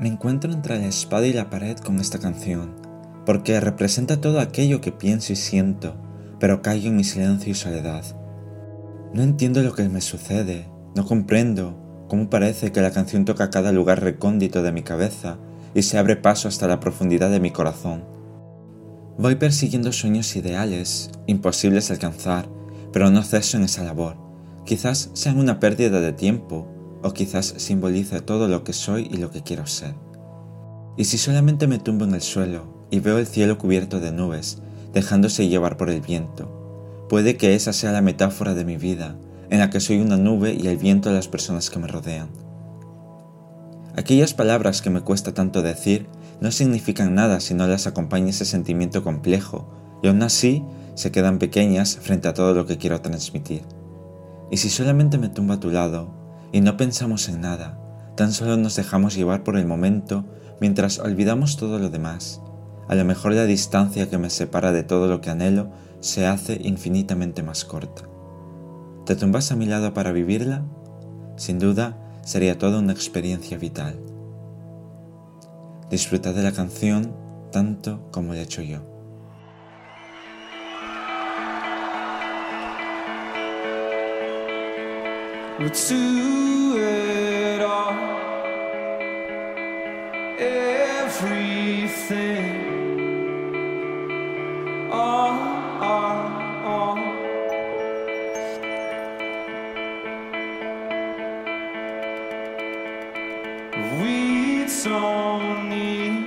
Me encuentro entre la espada y la pared con esta canción, porque representa todo aquello que pienso y siento, pero caigo en mi silencio y soledad. No entiendo lo que me sucede, no comprendo cómo parece que la canción toca cada lugar recóndito de mi cabeza y se abre paso hasta la profundidad de mi corazón. Voy persiguiendo sueños ideales, imposibles de alcanzar, pero no ceso en esa labor. Quizás sean una pérdida de tiempo, o quizás simbolice todo lo que soy y lo que quiero ser. Y si solamente me tumbo en el suelo y veo el cielo cubierto de nubes, dejándose llevar por el viento, puede que esa sea la metáfora de mi vida, en la que soy una nube y el viento de las personas que me rodean. Aquellas palabras que me cuesta tanto decir no significan nada si no las acompaña ese sentimiento complejo, y aún así se quedan pequeñas frente a todo lo que quiero transmitir. Y si solamente me tumbo a tu lado y no pensamos en nada, tan solo nos dejamos llevar por el momento mientras olvidamos todo lo demás, a lo mejor la distancia que me separa de todo lo que anhelo se hace infinitamente más corta. ¿Te tumbas a mi lado para vivirla? Sin duda, sería toda una experiencia vital. Disfruta de la canción tanto como lo he hecho yo. It all, everything, all, all. We don't need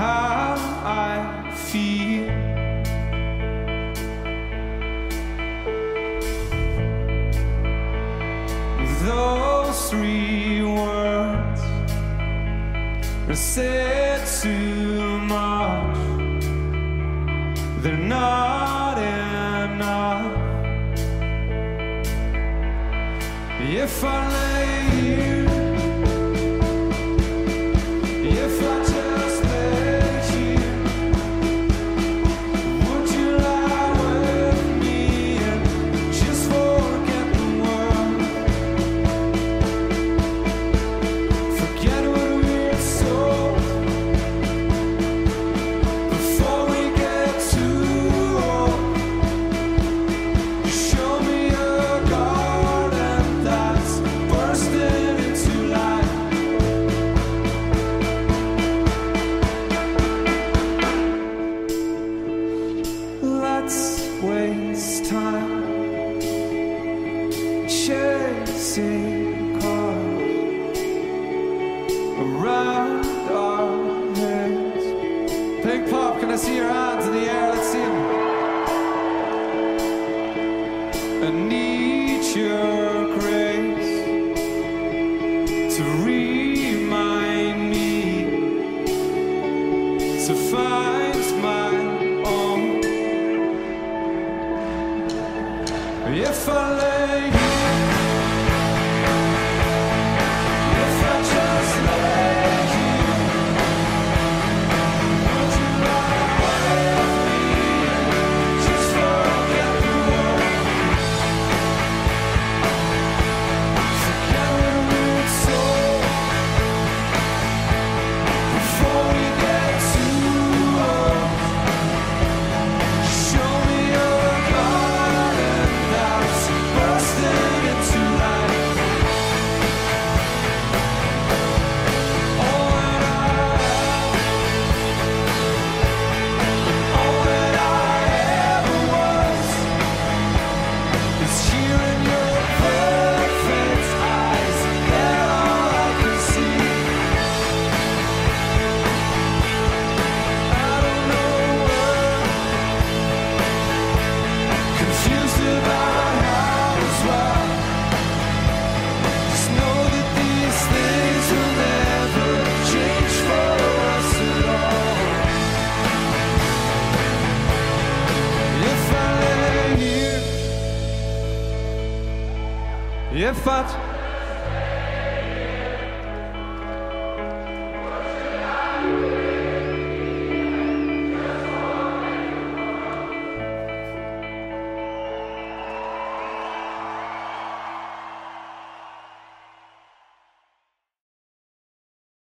how I feel. Those three words are said too much. They're not enough. If I lay chasing cars around our heads. Pink Pop, can I see your hands in the air? Let's see 'em. I need your grace to remind me to find my own. If I lay Je fat